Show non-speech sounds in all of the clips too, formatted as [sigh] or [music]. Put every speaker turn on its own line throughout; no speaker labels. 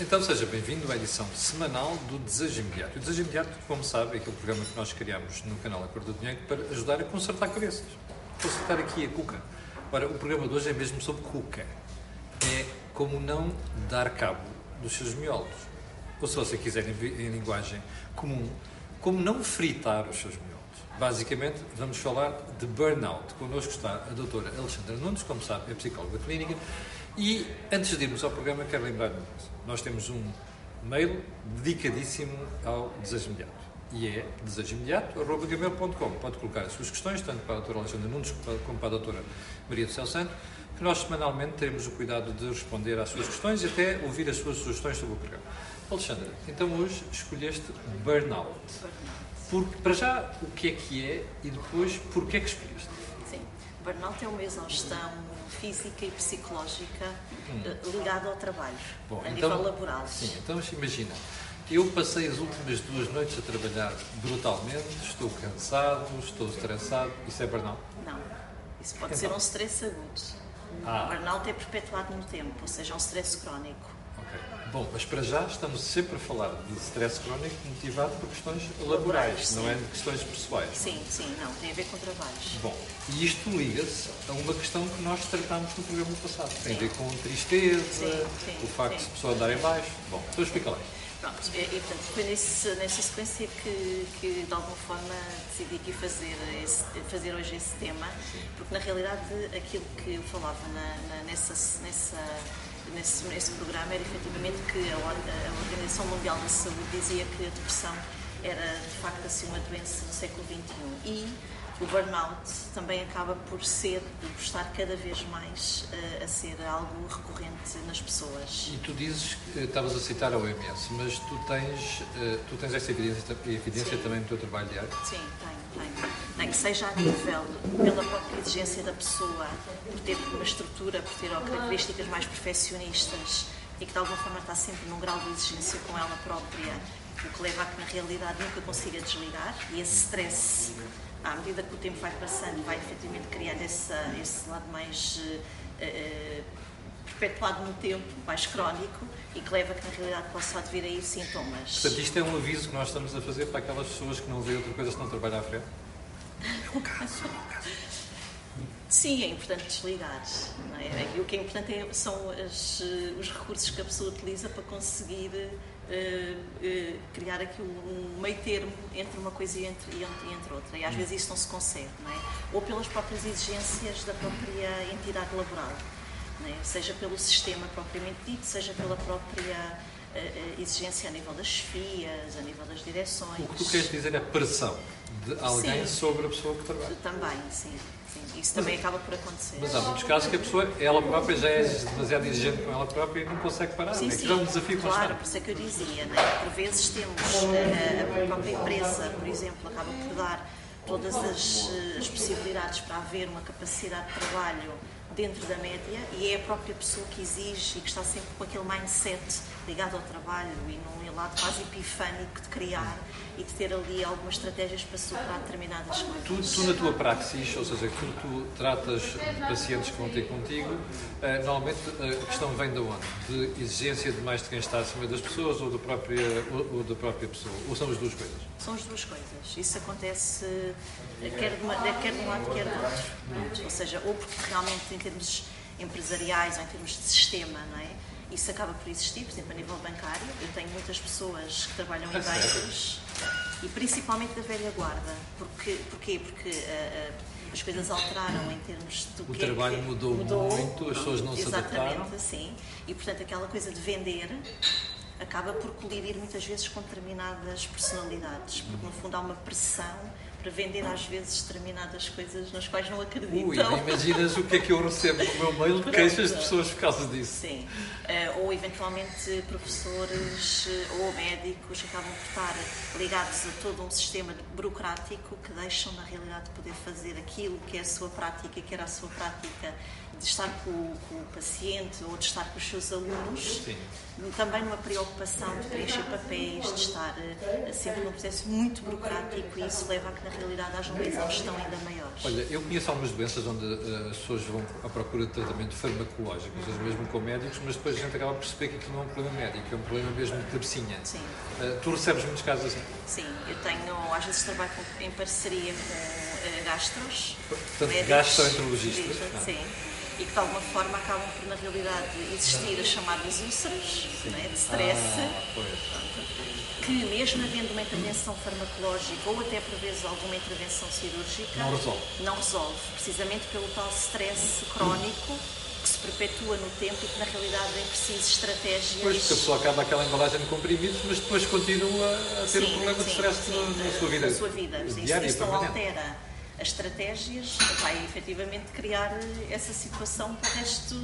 Então seja bem-vindo à edição semanal do Desejo Imediato. O Desejo Imediato, como sabe, é aquele programa que nós criamos no canal Acordo do Dinheiro para ajudar a consertar cabeças. Consertar aqui a cuca. Ora, o programa de hoje é mesmo sobre cuca. É como não dar cabo dos seus miolos. Ou se você quiser em, em linguagem comum, como não fritar os seus miolos. Basicamente, vamos falar de burnout. Connosco está a doutora Alexandra Nunes, como sabe, é psicóloga clínica. E antes de irmos ao programa, quero lembrar nós temos um mail dedicadíssimo ao desejo imediato. E é desejoimediato.gmail.com. Pode colocar as suas questões, tanto para a doutora Alexandra Nunes como para a doutora Maria do Céu Santo, que nós semanalmente teremos o cuidado de responder às suas questões e até ouvir as suas sugestões sobre o programa. Alexandra, então hoje escolheste burnout. Porque, para já, o que é que é e depois, porquê é que escolheste?
Burnout é uma exaustão física e psicológica hum. ligada ao trabalho, Bom, a então, nível laboral.
Sim, então imagina, eu passei as últimas duas noites a trabalhar brutalmente, estou cansado, estou estressado, isso é burnout?
Não, isso pode então. ser um stress agudo. Ah. O burnout é perpetuado no tempo, ou seja, é um stress crónico.
Bom, mas para já estamos sempre a falar de stress crónico motivado por questões laborais, não é de questões pessoais.
Sim, sim, não, tem a ver com trabalhos.
Bom, e isto liga-se a uma questão que nós tratámos no programa passado. Tem sim. a ver com tristeza, sim, sim, o facto de a pessoa andar em baixo. Bom, então explica lá.
Pronto, e, e portanto, foi nesse, nessa sequência que, que de alguma forma decidi aqui fazer, esse, fazer hoje esse tema, porque na realidade aquilo que eu falava na, na, nessa, nessa nesse, nesse programa era efetivamente que a, a Organização Mundial da Saúde dizia que a depressão era de facto assim uma doença do século XXI e o burnout também acaba por ser por estar cada vez mais uh, a ser algo recorrente nas pessoas.
E tu dizes, que estavas a citar a OMS, mas tu tens, uh, tu tens essa evidência, evidência também no teu trabalho diário?
Sim, tenho, tenho. Nem que seja a nível, pela própria exigência da pessoa, por ter uma estrutura, por ter características mais perfeccionistas e que de alguma forma está sempre num grau de exigência com ela própria, o que leva a que na realidade nunca consiga desligar e esse stress à medida que o tempo vai passando, vai efetivamente criando esse, esse lado mais uh, perpetuado no tempo, mais crónico e que leva a que na realidade possa vir aí sintomas.
Portanto, isto é um aviso que nós estamos a fazer para aquelas pessoas que não veem outra coisa se não trabalhar à frente? É um caso, é um caso.
Sim, é importante desligar. É? E o que é importante é, são as, os recursos que a pessoa utiliza para conseguir uh, criar aqui um meio termo entre uma coisa e entre, e entre outra. E às vezes isso não se consegue, não é? Ou pelas próprias exigências da própria entidade laboral, é? seja pelo sistema propriamente dito, seja pela própria uh, exigência a nível das chefias, a nível das direções.
O que tu queres dizer é pressão de alguém sim. sobre a pessoa que trabalha.
Também, sim. Sim. Isso também mas, acaba por acontecer.
Mas há muitos casos que a pessoa, ela própria, já é demasiado exigente com ela própria e não consegue parar.
Sim,
é
sim.
é um desafio
Claro, por isso é que eu dizia, né? por vezes temos a, a própria empresa, por exemplo, acaba por dar todas as, as possibilidades para haver uma capacidade de trabalho dentro da média e é a própria pessoa que exige e que está sempre com aquele mindset ligado ao trabalho e num lado quase epifânico de criar e de ter ali algumas estratégias para superar determinadas coisas.
Tu, tu na tua praxis, ou seja, quando tu tratas de pacientes que vão ter contigo, eh, normalmente a questão vem de onde? De exigência de mais de quem está acima das pessoas ou da própria, ou, ou da própria pessoa? Ou são as duas coisas?
São as duas coisas. Isso acontece eh, quer de, uma, quer de um lado, quer do outro. Ou seja, ou porque realmente em termos empresariais ou em termos de sistema, não é? Isso acaba por existir, por exemplo, a nível bancário. Eu tenho muitas pessoas que trabalham em bancos e principalmente da velha guarda. Porque, porquê? Porque uh, uh, as coisas alteraram em termos
do o que trabalho é que mudou, mudou, muito, as pessoas não se adaptaram.
Exatamente, sim. E portanto aquela coisa de vender acaba por colidir muitas vezes com determinadas personalidades, porque no fundo há uma pressão para vender às vezes determinadas coisas nas quais não acreditam. Ui,
imaginas o que é que eu recebo no meu mail de queixas de pessoas por causa disso.
Sim, uh, ou eventualmente professores uh, ou médicos acabam por estar ligados a todo um sistema burocrático que deixam na realidade de poder fazer aquilo que é a sua prática, que era a sua prática de estar com, com, o paciente ou de estar com os seus alunos,
Sim.
também numa preocupação de preencher papéis, de estar uh, sempre num processo muito burocrático e isso leva a que na realidade haja uma exaustão ainda maior.
Olha, eu conheço algumas doenças onde uh, as pessoas vão à procura de tratamento farmacológico, ou seja, mesmo com médicos, mas depois a gente acaba por perceber que aquilo não é um problema médico, é um problema mesmo de cabecinha.
Sim.
Uh, tu recebes muitos casos assim?
Sim, eu tenho, às vezes trabalho em parceria com gastros,
Portanto, médicos, gastroenterologistas.
Sim e que de alguma forma acabam por, na realidade, existir as chamadas úlceras né, de stress,
ah,
que mesmo havendo uma intervenção farmacológica ou até por vezes alguma intervenção cirúrgica,
não resolve,
não resolve precisamente pelo tal stress crónico que se perpetua no tempo e que na realidade é preciso estratégias.
Pois, porque a pessoa acaba aquela embalagem de comprimidos, mas depois continua a ter sim, um problema de stress sim, na, na, sua vida.
Na sua vida. Diária, Isso não altera as estratégias vai efetivamente criar essa situação para o resto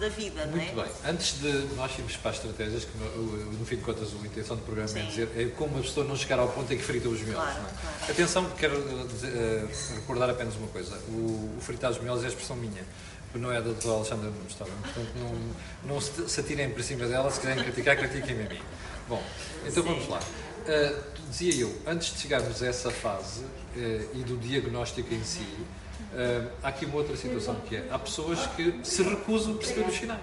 da vida,
Muito
não
é? bem. Antes de nós irmos para as estratégias, que no, no fim de contas a intenção do programa Sim. é dizer é como a pessoa não chegar ao ponto em que frita os miolos.
Claro, é? claro.
Atenção, quero uh, recordar apenas uma coisa. O, o fritar os miolos é a expressão minha não é da doutora Alexandra Nunes, está bem? Portanto, não, não se atirem por cima dela, se quiserem criticar, critiquem-me a mim. Bom, então Sim. vamos lá. Uh, dizia eu, antes de chegarmos a essa fase uh, e do diagnóstico em si, uh, há aqui uma outra situação que é, há pessoas que se recusam a perceber os sinais.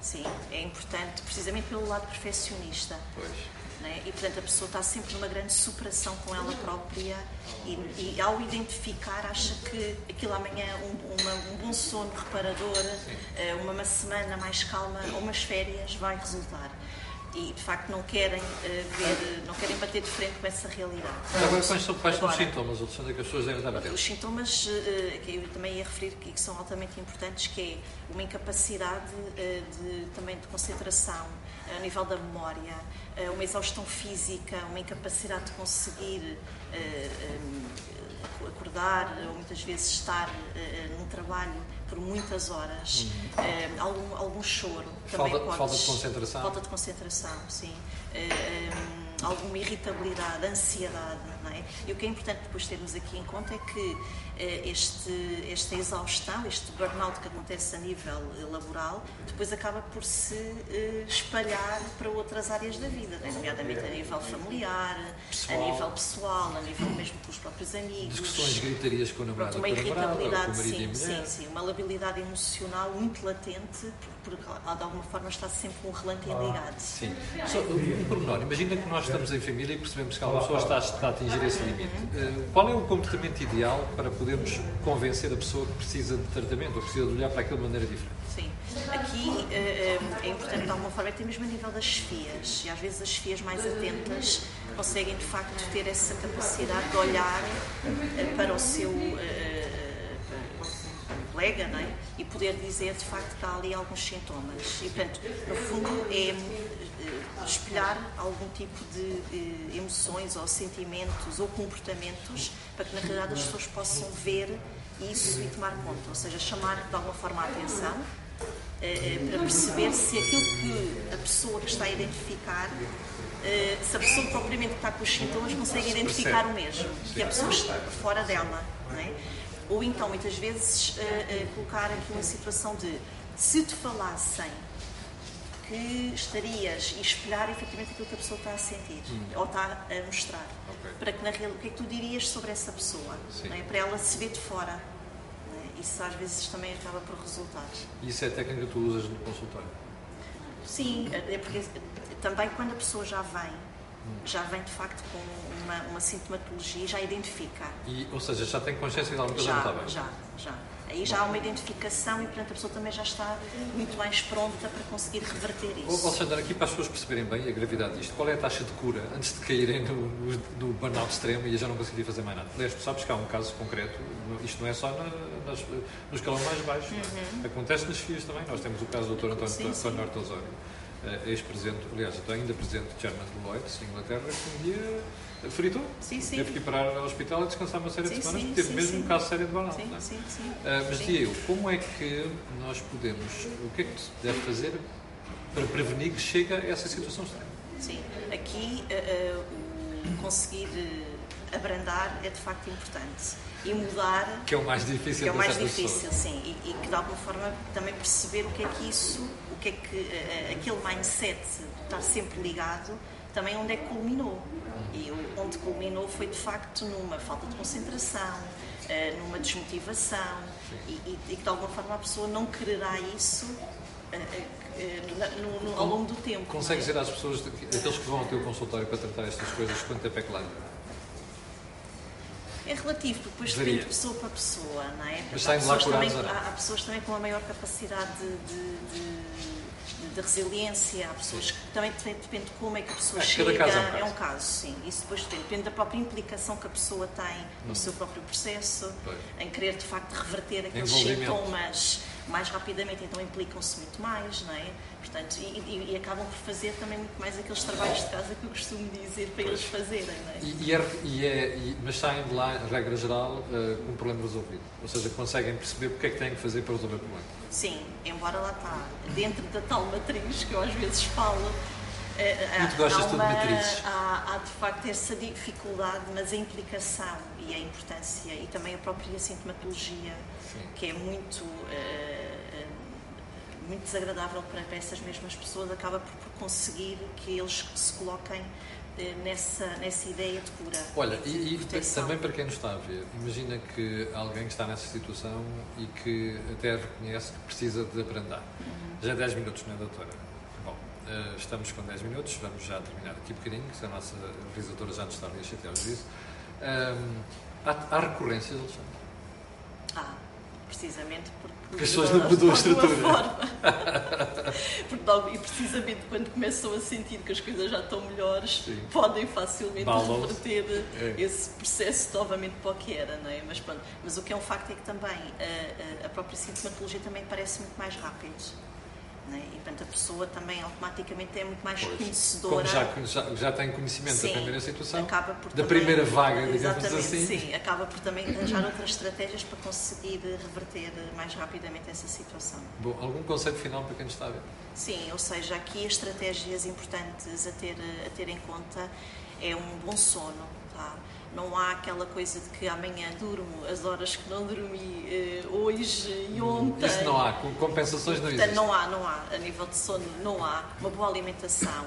Sim, é importante, precisamente pelo lado perfeccionista.
Pois.
Né? E, portanto, a pessoa está sempre numa grande superação com ela própria e, e ao identificar, acha que aquilo amanhã, um, uma, um bom sono reparador, uma, uma semana mais calma ou umas férias vai resultar e de facto não querem uh, ver, não querem bater de frente com essa realidade.
Agora, quais são, quais são os sintomas, Alexandra, que as pessoas devem estar?
Os sintomas uh, que eu também ia referir que, que são altamente importantes, que é uma incapacidade uh, de, também de concentração a nível da memória, uma exaustão física, uma incapacidade de conseguir acordar ou muitas vezes estar num trabalho por muitas horas, uhum. algum, algum choro.
Também falta, falta de concentração?
Falta de concentração, sim. Um, alguma irritabilidade, ansiedade. Não é? E o que é importante depois termos aqui em conta é que este, esta exaustão, este burnout que acontece a nível laboral, depois acaba por se espalhar para outras áreas da vida, né? nomeadamente a nível familiar, pessoal. a nível pessoal, a nível mesmo com os próprios amigos.
Discussões, gritarias com o namorado,
Pronto, uma irritabilidade, sim,
sim,
sim, uma labilidade emocional muito latente, porque de alguma forma está sempre um relante ligado.
Sim. Só um pormenor, imagina que nós estamos em família e percebemos que uma pessoa está, está a atingir esse limite. Uhum. Qual é o comportamento ideal para poder podemos convencer a pessoa que precisa de tratamento ou precisa de olhar para aquilo de maneira diferente?
Sim. Aqui uh, é importante, de alguma forma, até mesmo a nível das chefias. E às vezes as chefias mais atentas conseguem, de facto, ter essa capacidade de olhar para o seu colega é? e poder dizer, de facto, que há ali alguns sintomas. E, portanto, no fundo, é espelhar algum tipo de emoções ou sentimentos ou comportamentos para que na realidade as pessoas possam ver isso e tomar conta, ou seja, chamar de alguma forma a atenção eh, eh, para perceber se aquilo que a pessoa que está a identificar eh, se a pessoa propriamente que está com os sintomas consegue identificar o mesmo, que a pessoa está fora dela. É? Ou então, muitas vezes, colocar aqui uma situação de se te falassem que estarias e espelhar efetivamente aquilo que a pessoa está a sentir hum. ou está a mostrar. Okay. Para que na realidade, o que é que tu dirias sobre essa pessoa? É? Para ela se ver de fora. É? Isso às vezes também acaba por resultar.
E isso é a técnica que tu usas no consultório?
Sim, é porque também quando a pessoa já vem, hum. já vem de facto com uma, uma sintomatologia, já identifica.
E, ou seja, já tem consciência de alguma coisa
já,
não está bem?
Já, já. Aí já há uma identificação e, portanto, a pessoa também já está muito mais pronta para conseguir reverter isso.
Alexandre, aqui para as pessoas perceberem bem a gravidade disto, qual é a taxa de cura antes de caírem no, no, no burnout extremo e já não conseguirem fazer mais nada? Aliás, tu sabes que há um caso concreto, isto não é só na, nas, no escalão mais baixo, uhum. acontece nas FIAs também. Nós temos o caso do Dr. António, António Horta Osório, eh, ex-presidente, aliás, ainda presidente de de Lloyds, Inglaterra, que um dia fritou.
Sim, sim.
Teve que ir parar ao hospital e descansar uma série
sim,
de semanas,
sim,
porque teve
sim,
mesmo um caso sério de burnout.
Sim, é? sim, sim.
Uh, mas eu, como é que nós podemos, o que é que se deve fazer para prevenir que chegue a essa situação extrema?
Sim, aqui uh, uh, conseguir abrandar é de facto importante. E mudar.
Que é o mais difícil
Que é o mais difícil,
pessoas.
sim. E, e que de alguma forma também perceber o que é que isso, o que é que eh, aquele mindset de estar sempre ligado, também onde é que culminou. E onde culminou foi de facto numa falta de concentração, eh, numa desmotivação e, e, e que de alguma forma a pessoa não quererá isso eh, eh, eh, no- no- ao longo do tempo.
Consegue
é?
dizer às pessoas, aqueles que vão ao teu consultório para tratar estas coisas, quanto tempo é que?
É relativo, porque depois depende de pessoa para pessoa, não é?
Mas
Há pessoas, também, há, há pessoas também com uma maior capacidade de, de- de- de resiliência, há pessoas que também depende, de como é que a pessoa
É,
chega.
caso é um caso.
caso, sim. Isso depois depende, depende da própria implicação que a pessoa tem no seu próprio processo,
Hum. Pois.
em querer de facto reverter aqueles sintomas mais rapidamente, então implicam-se muito mais, não é? Portanto, e, e- e acabam por fazer também muito mais aqueles trabalhos de casa que eu costumo dizer para eles fazerem, não é?
E, é- e é- mas saem de lá, regra geral, eh, com o problema resolvido. Ou seja, conseguem perceber porque é que têm que fazer para resolver o problema.
Sim, embora lá está, dentro da tal matriz que eu às vezes falo. eh,
E tu gostas
há
tudo de
uma-
matrizes.
Há, há, de facto essa dificuldade, mas a implicação e a importância e também a própria sintomatologia,
Sim.
que é muito, eh, eh, muito desagradável para, essas mesmas pessoas, acaba por, conseguir que eles se coloquem eh, nessa, nessa ideia de cura.
Olha, e, e
proteção.
também para quem nos está a ver, imagina que alguém que está nessa situação e que até reconhece que precisa de abrandar. Já é 10 minutos, não é, doutora? Bom, eh, estamos com 10 minutos, vamos já terminar aqui um bocadinho, que a nossa realizadora já nos está ali a chatear disso. Ahm, há, há recorrências, Alexandre?
Precisamente porque,
Porque as pessoas não mudam a
de alguma
estrutura.
forma. [laughs] porque, e precisamente quando começam a sentir que as coisas já estão melhores,
Sim.
podem facilmente reverter
É.
esse processo novamente para o que era, não é? Mas, pronto, mas o que é um facto é que também a, a- a própria sintomatologia também parece muito mais rápido. Não é? E portanto a pessoa também automaticamente é muito mais
Pois.
conhecedora.
Como já, já, já tem conhecimento
Sim,
da primeira situação,
acaba por
da
também-
primeira vaga, digamos
Exatamente,
assim.
Sim, acaba por também arranjar outras estratégias para conseguir reverter mais rapidamente essa situação.
Bom, algum conceito final para quem está a ver?
Sim, ou seja, aqui as estratégias importantes a ter, a ter em conta é um bom sono, tá? Não há aquela coisa de que amanhã durmo as horas que não dormi eh, hoje e ontem.
Isso não há, com compensações não
Portanto,
existe.
não há, não há, a nível de sono, não há uma boa alimentação.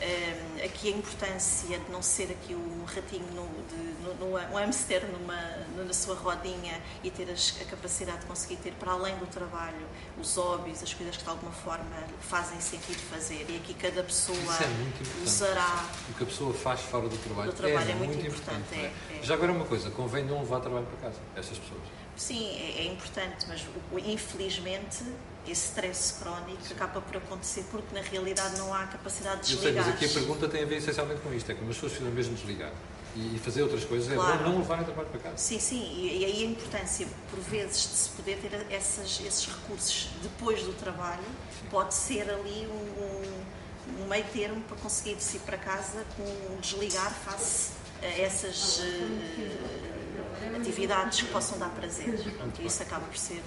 Hum, aqui a importância de não ser aqui um ratinho, no, de, no, no, um hamster numa, na sua rodinha e ter as- a capacidade de conseguir ter para além do trabalho os hobbies, as coisas que de alguma forma fazem sentido fazer. E aqui cada pessoa
é muito importante.
usará.
O que a pessoa faz fora do trabalho,
Do trabalho é muito importante,
não
é, é.
Já agora uma coisa, convém não levar trabalho para casa, estas pessoas.
Sim, é, é importante, mas infelizmente esse stress crónico acaba por acontecer porque na realidade não há capacidade de
Eu sei,
desligar.
mas aqui a pergunta tem a ver essencialmente com isto, é que as pessoas precisam mesmo desligar e, fazer outras coisas, é
Claro.
bom não levarem trabalho para casa.
Sim, sim, e, e aí a importância, por vezes, de se poder ter essas, esses recursos depois do trabalho, pode ser ali um, um, meio termo para conseguir ir para casa com um desligar face a essas eh, atividades que possam dar prazer. Pronto, e isso acaba por ser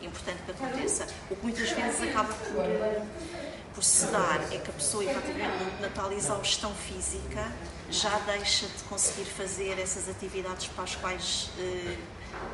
importante que aconteça. O que muitas vezes acaba por, eh, por se dar é que a pessoa, efetivamente, na tal exaustão física, já deixa de conseguir fazer essas atividades para as quais eh,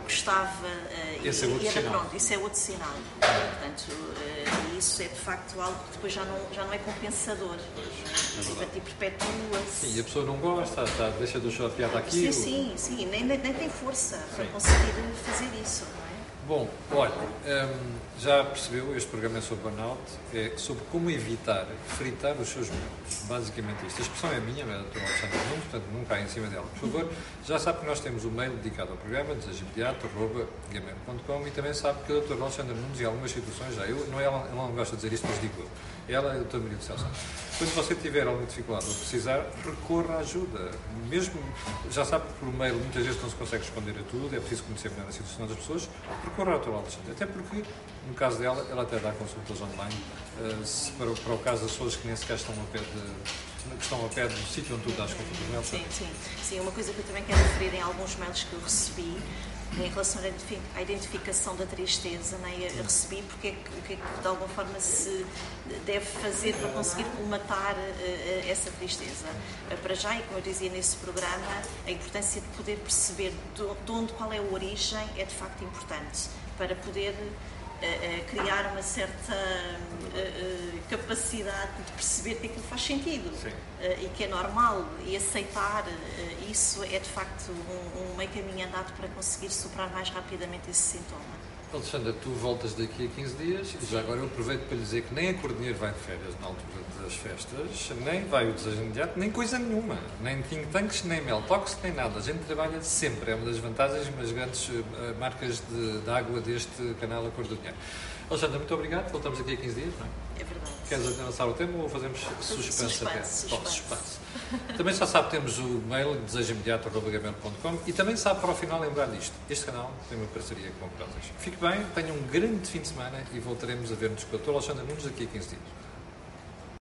gostava eh,
Esse é
e, e era
sinal.
pronto, isso é outro sinal. Portanto, eh, isso é de facto algo que depois já não, já não é compensador. E, portanto, e perpetua-se.
Sim, e a pessoa não gosta, está, deixa de achar piada
Sim,
aquilo.
sim, sim, nem, nem, tem força para
Sim.
conseguir fazer isso, é?
Bom, olha, hum, já percebeu, este programa é sobre burnout, é sobre como evitar fritar os seus membros. Basicamente isto. A expressão é minha, é da doutora Nunes, portanto não cai em cima dela. Por favor, já sabe que nós temos um mail dedicado ao programa, desajimediato.gmail.com e também sabe que a doutora Alexandra Nunes, em algumas situações, já eu, não é ela não gosta de dizer isto, mas digo eu. Ela é a doutora Maria do Céu Santos. Quando você tiver alguma dificuldade ou precisar, recorra à ajuda. Mesmo, já sabe que por mail muitas vezes não se consegue responder a tudo, é preciso conhecer melhor a situação das pessoas, recorra à doutora Alexandra. Até porque, no caso dela, ela até dá consultas online, se para, o- para o caso das pessoas que nem sequer estão ao pé, de, que estão ao pé do sítio onde tu dás. Não é?
Sim, sim. Sim, uma coisa que eu também quero referir em alguns mails que eu recebi em relação à identificação da tristeza, né? eu recebi porque é que, é que de alguma forma se deve fazer para conseguir colmatar uh, essa tristeza. Uh, para já, e como eu dizia nesse programa, a importância de poder perceber de onde, qual é a origem é de facto importante para poder criar uma certa capacidade de perceber que aquilo faz sentido e que é normal e aceitar isso é de facto um, um meio caminho andado para conseguir superar mais rapidamente esse sintoma.
Alexandra, tu voltas daqui a 15 dias e já agora eu aproveito para lhe dizer que nem a Cordinheiro vai de férias na altura das festas, nem vai o desejo imediato, nem coisa nenhuma. Nem think tanks, nem mel talks, nem nada. A gente trabalha sempre. É uma das vantagens, uma das grandes uh, marcas de, de, água deste canal A Cor do Dinheiro. Alexandra, muito obrigado. Voltamos aqui a 15 dias, não
é? É verdade.
Queres avançar o tema ou fazemos suspense,
suspense
até?
Suspense.
suspense. Também já sabe, temos o mail desejoimediato.com e também sabe para o final lembrar disto. Este canal tem uma parceria com o Prozis. Fique bem, tenha um grande fim de semana e voltaremos a ver-nos com o Dr. Alexandre Nunes daqui a 15 dias.